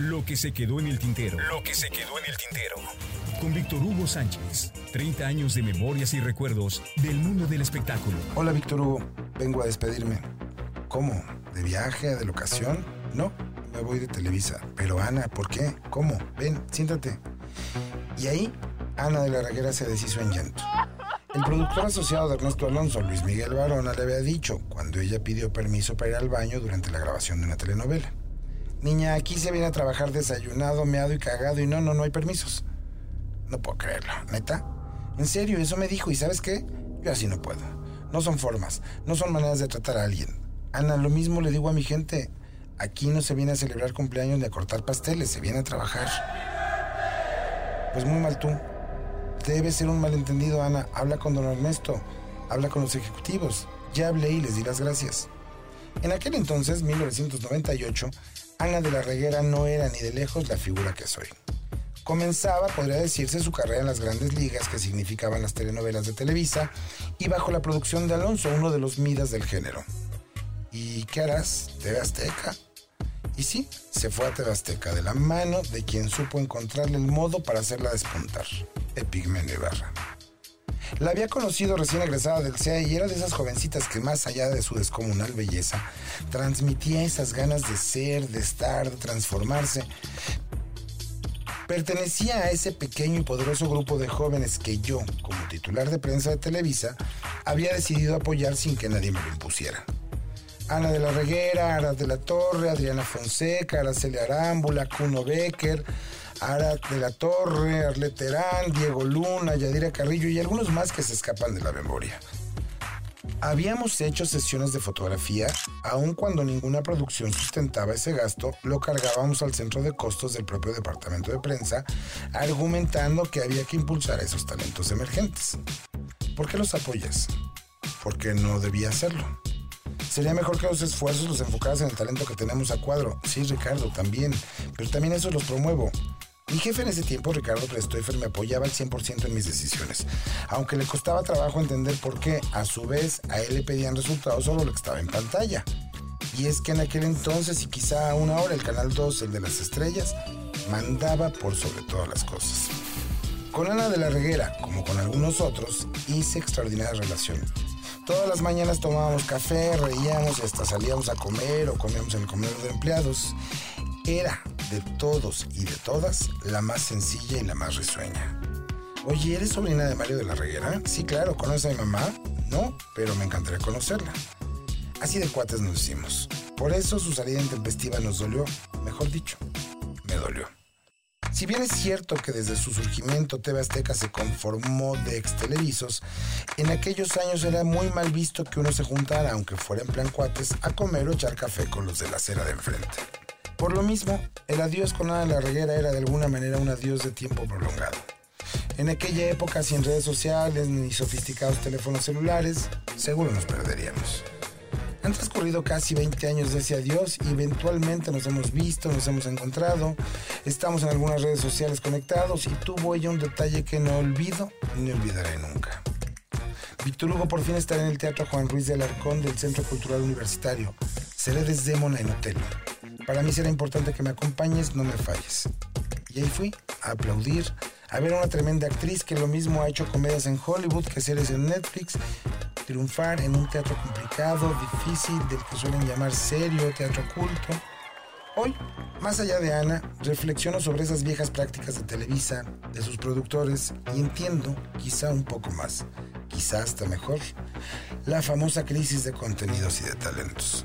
Lo que se quedó en el tintero. Lo que se quedó en el tintero. Con Víctor Hugo Sánchez. 30 años de memorias y recuerdos del mundo del espectáculo. Hola Víctor Hugo, vengo a despedirme. ¿Cómo? ¿De viaje? ¿De locación? No, me voy de Televisa. Pero Ana, ¿por qué? ¿Cómo? Ven, siéntate. Y ahí, Ana de la Reguera se deshizo en llanto. El productor asociado de Ernesto Alonso, Luis Miguel Barona, le había dicho cuando ella pidió permiso para ir al baño durante la grabación de una telenovela. Niña, aquí se viene a trabajar desayunado, meado y cagado y no, no, no hay permisos. No puedo creerlo, neta. En serio, eso me dijo y ¿sabes qué? Yo así no puedo. No son formas, no son maneras de tratar a alguien. Ana, lo mismo le digo a mi gente. Aquí no se viene a celebrar cumpleaños ni a cortar pasteles, se viene a trabajar. Pues muy mal tú. Debe ser un malentendido, Ana. Habla con don Ernesto. Habla con los ejecutivos. Ya hablé y les di las gracias. En aquel entonces, 1998, Ana de la Reguera no era ni de lejos la figura que soy. Comenzaba, podría decirse, su carrera en las grandes ligas que significaban las telenovelas de Televisa y bajo la producción de Alonso, uno de los midas del género. ¿Y qué harás? ¿TV Azteca? Y sí, se fue a TV de la mano de quien supo encontrarle el modo para hacerla despuntar, Epigmenio Ibarra. La había conocido recién egresada del CEA y era de esas jovencitas que más allá de su descomunal belleza, transmitía esas ganas de ser, de estar, de transformarse. Pertenecía a ese pequeño y poderoso grupo de jóvenes que yo, como titular de prensa de Televisa, había decidido apoyar sin que nadie me lo impusiera. Ana de la Reguera, Ara de la Torre, Adriana Fonseca, Araceli Arámbula, Cuno Becker, Ara de la Torre, Arlet Terán, Diego Luna, Yadira Carrillo y algunos más que se escapan de la memoria. Habíamos hecho sesiones de fotografía, aun cuando ninguna producción sustentaba ese gasto, lo cargábamos al centro de costos del propio departamento de prensa, argumentando que había que impulsar a esos talentos emergentes. ¿Por qué los apoyas? Porque no debía hacerlo. Sería mejor que los esfuerzos los enfocaras en el talento que tenemos a cuadro. Sí, Ricardo, también. Pero también eso los promuevo. Mi jefe en ese tiempo, Ricardo Prestoifer, me apoyaba al 100% en mis decisiones, aunque le costaba trabajo entender por qué, a su vez, a él le pedían resultados solo lo que estaba en pantalla. Y es que en aquel entonces, y quizá aún ahora, el Canal 2, el de las estrellas, mandaba por sobre todas las cosas. Con Ana de la Reguera, como con algunos otros, hice extraordinaria relación. Todas las mañanas tomábamos café, reíamos y hasta salíamos a comer o comíamos en el comedor de empleados. Era de todos y de todas la más sencilla y la más risueña. Oye, ¿eres sobrina de Mario de la Reguera? Sí, claro, ¿conoces a mi mamá? No, pero me encantaría conocerla. Así de cuates nos hicimos. Por eso su salida intempestiva nos dolió, mejor dicho, me dolió. Si bien es cierto que desde su surgimiento TV Azteca se conformó de extelevisos, en aquellos años era muy mal visto que uno se juntara, aunque fuera en plan cuates, a comer o echar café con los de la acera de enfrente. Por lo mismo, el adiós con Ana la Reguera era de alguna manera un adiós de tiempo prolongado. En aquella época, sin redes sociales ni sofisticados teléfonos celulares, seguro nos perderíamos. Han transcurrido casi 20 años de ese adiós y eventualmente nos hemos visto, nos hemos encontrado, estamos en algunas redes sociales conectados y tuvo ella un detalle que no olvido ni olvidaré nunca. Víctor Hugo por fin estará en el Teatro Juan Ruiz de Alarcón del Centro Cultural Universitario. Seré Desdémona en hotel. Para mí será importante que me acompañes, no me falles. Y ahí fui, a aplaudir, a ver a una tremenda actriz que lo mismo ha hecho comedias en Hollywood que series en Netflix, triunfar en un teatro complicado, difícil, del que suelen llamar serio, teatro culto. Hoy, más allá de Ana, reflexiono sobre esas viejas prácticas de Televisa, de sus productores, y entiendo, quizá un poco más, quizá hasta mejor, la famosa crisis de contenidos y de talentos.